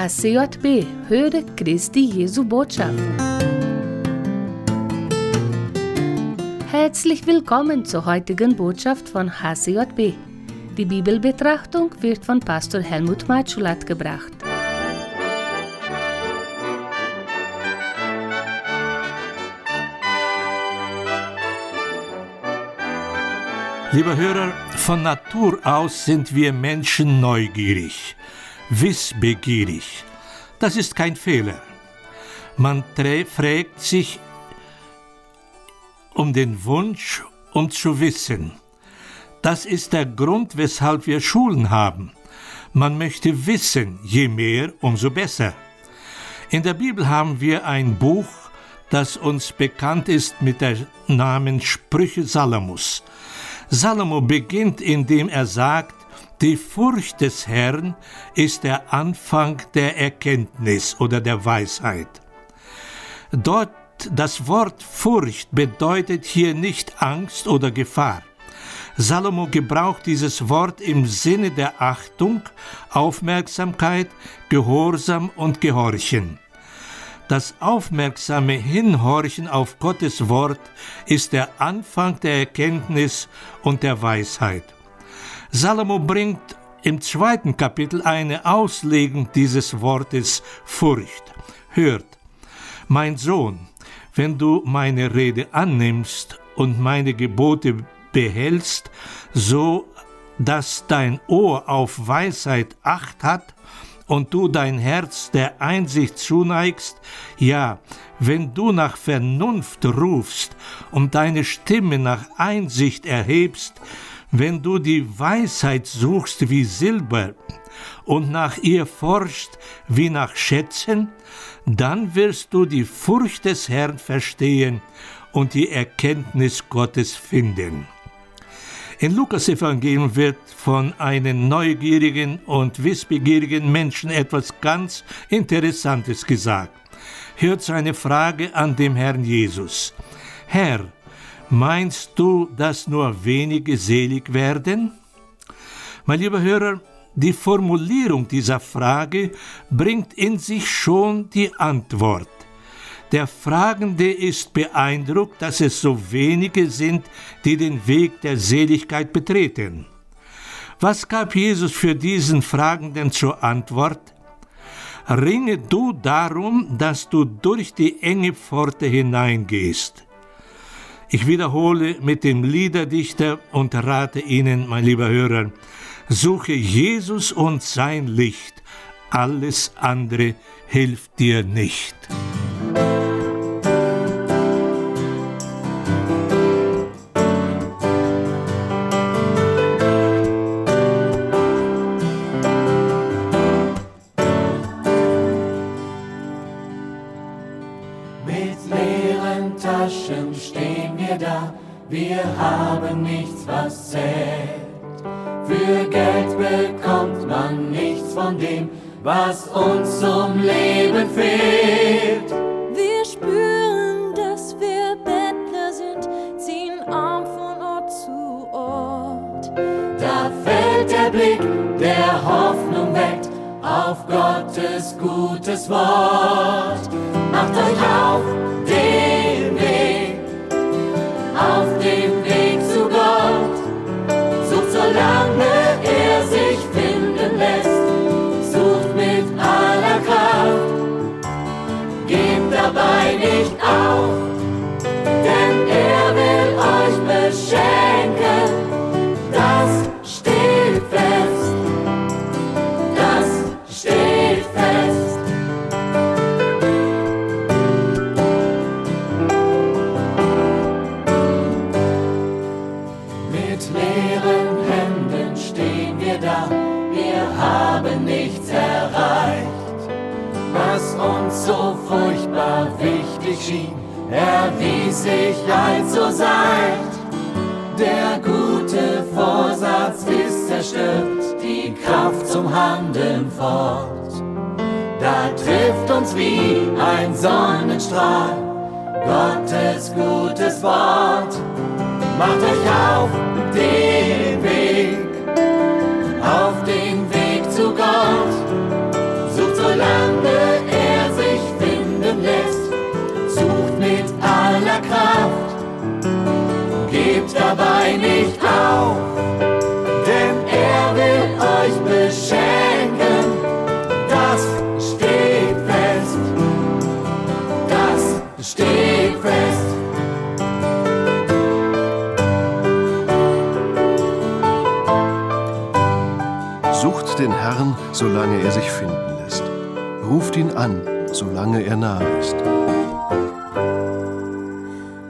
HCJB Höre Christi Jesu Botschaft. Herzlich willkommen zur heutigen Botschaft von HCJB. Die Bibelbetrachtung wird von Pastor Helmut Matschulat gebracht. Lieber Hörer, von Natur aus sind wir Menschen neugierig, wissbegierig. Das ist kein Fehler. Man fragt sich um den Wunsch, um zu wissen. Das ist der Grund, weshalb wir Schulen haben. Man möchte wissen, je mehr, umso besser. In der Bibel haben wir ein Buch, das uns bekannt ist mit dem Namen Sprüche Salomos. Salomo beginnt, indem er sagt, die Furcht des Herrn ist der Anfang der Erkenntnis oder der Weisheit. Dort das Wort Furcht bedeutet hier nicht Angst oder Gefahr. Salomo gebraucht dieses Wort im Sinne der Achtung, Aufmerksamkeit, Gehorsam und Gehorchen. Das aufmerksame Hinhorchen auf Gottes Wort ist der Anfang der Erkenntnis und der Weisheit. Salomo bringt im zweiten Kapitel eine Auslegung dieses Wortes Furcht. Hört, mein Sohn, wenn du meine Rede annimmst und meine Gebote behältst, so dass dein Ohr auf Weisheit acht hat und du dein Herz der Einsicht zuneigst, ja, wenn du nach Vernunft rufst und deine Stimme nach Einsicht erhebst, wenn du die Weisheit suchst wie Silber und nach ihr forschst wie nach Schätzen, dann wirst du die Furcht des Herrn verstehen und die Erkenntnis Gottes finden. In Lukas Evangelium wird von einem neugierigen und wissbegierigen Menschen etwas ganz Interessantes gesagt. Hört seine Frage an dem Herrn Jesus. Herr, meinst du, dass nur wenige selig werden? Mein lieber Hörer, die Formulierung dieser Frage bringt in sich schon die Antwort. Der Fragende ist beeindruckt, dass es so wenige sind, die den Weg der Seligkeit betreten. Was gab Jesus für diesen Fragenden zur Antwort? Ringe du darum, dass du durch die enge Pforte hineingehst. Ich wiederhole mit dem Liederdichter und rate Ihnen, mein lieber Hörer, suche Jesus und sein Licht, alles andere hilft dir nicht. Wir haben nichts, was zählt. Für Geld bekommt man nichts von dem, was uns zum Leben fehlt. Wir spüren, dass wir Bettler sind, ziehen arm von Ort zu Ort. Da fällt der Blick, der Hoffnung weckt auf Gottes gutes Wort. Macht euch auf den dabei nicht auf, erwies sich als so seid. Der gute Vorsatz ist zerstört, die Kraft zum Handeln fort. Da trifft uns wie ein Sonnenstrahl Gottes gutes Wort. Macht euch auf den Weg, nicht auf, denn er will euch beschenken. Das steht fest, das steht fest. Sucht den Herrn, solange er sich finden lässt. Ruft ihn an, solange er nahe ist.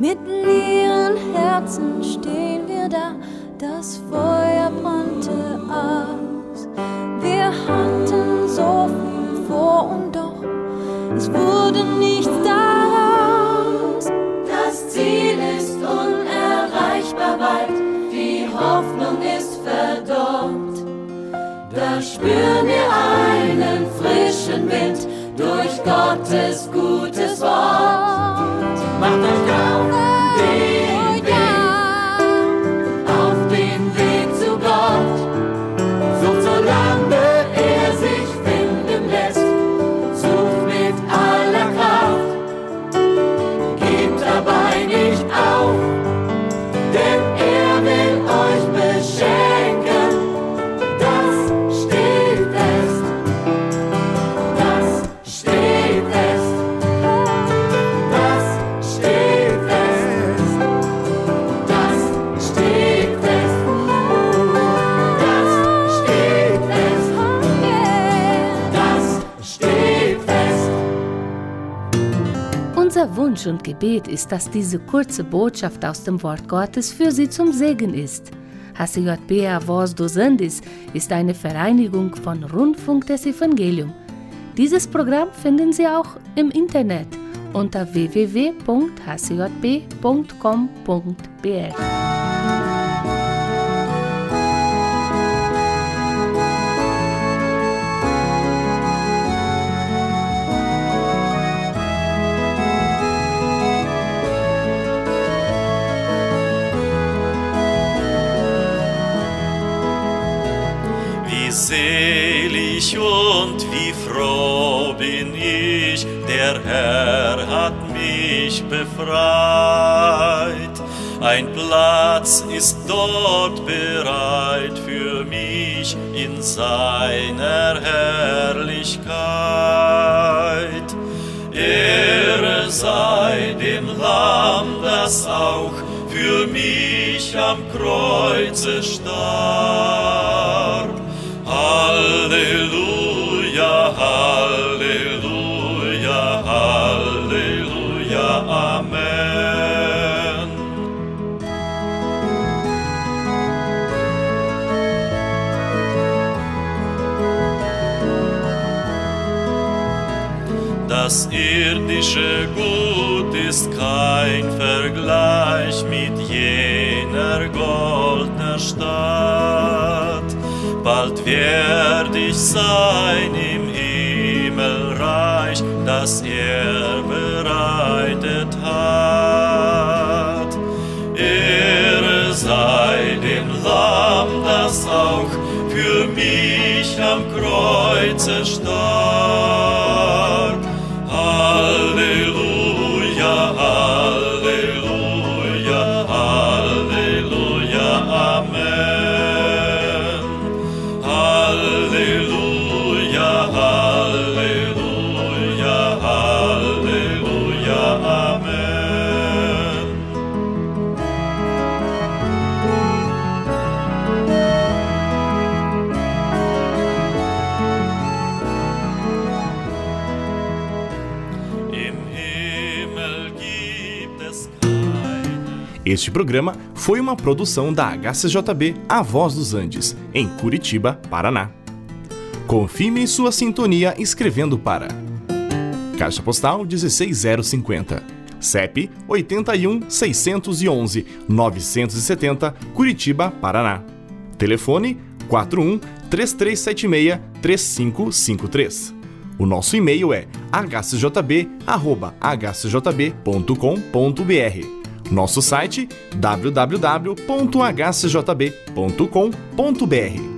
Mit leeren Herzen stehen wir da, das Feuer brannte aus. Wir hatten so viel vor und doch, es wurde nichts daraus. Das Ziel ist unerreichbar weit, die Hoffnung ist verdorrt. Da spüren wir einen frischen Wind durch Gottes gutes Wort. Wunsch und Gebet ist, dass diese kurze Botschaft aus dem Wort Gottes für Sie zum Segen ist. HCJB Voz dos Andes ist eine Vereinigung von Rundfunk des Evangelium. Dieses Programm finden Sie auch im Internet unter www.hcjb.com.br. selig und wie froh bin ich, der Herr hat mich befreit. Ein Platz ist dort bereit für mich in seiner Herrlichkeit. Ehre sei dem Lamm, das auch für mich am Kreuze starb. Das irdische Gut ist kein Vergleich mit jener goldner Stadt. Bald werd ich sein im Himmelreich, das er bereitet hat. Ehre sei dem Lamm, das auch für mich am Kreuze starb. Este programa foi uma produção da HCJB A Voz dos Andes, em Curitiba, Paraná. Confirme sua sintonia escrevendo para Caixa Postal 16050, CEP 81 611 970, Curitiba, Paraná. Telefone 41 3376 3553. O nosso e-mail é hcjb@hcjb.com.br. Nosso site www.hcjb.com.br.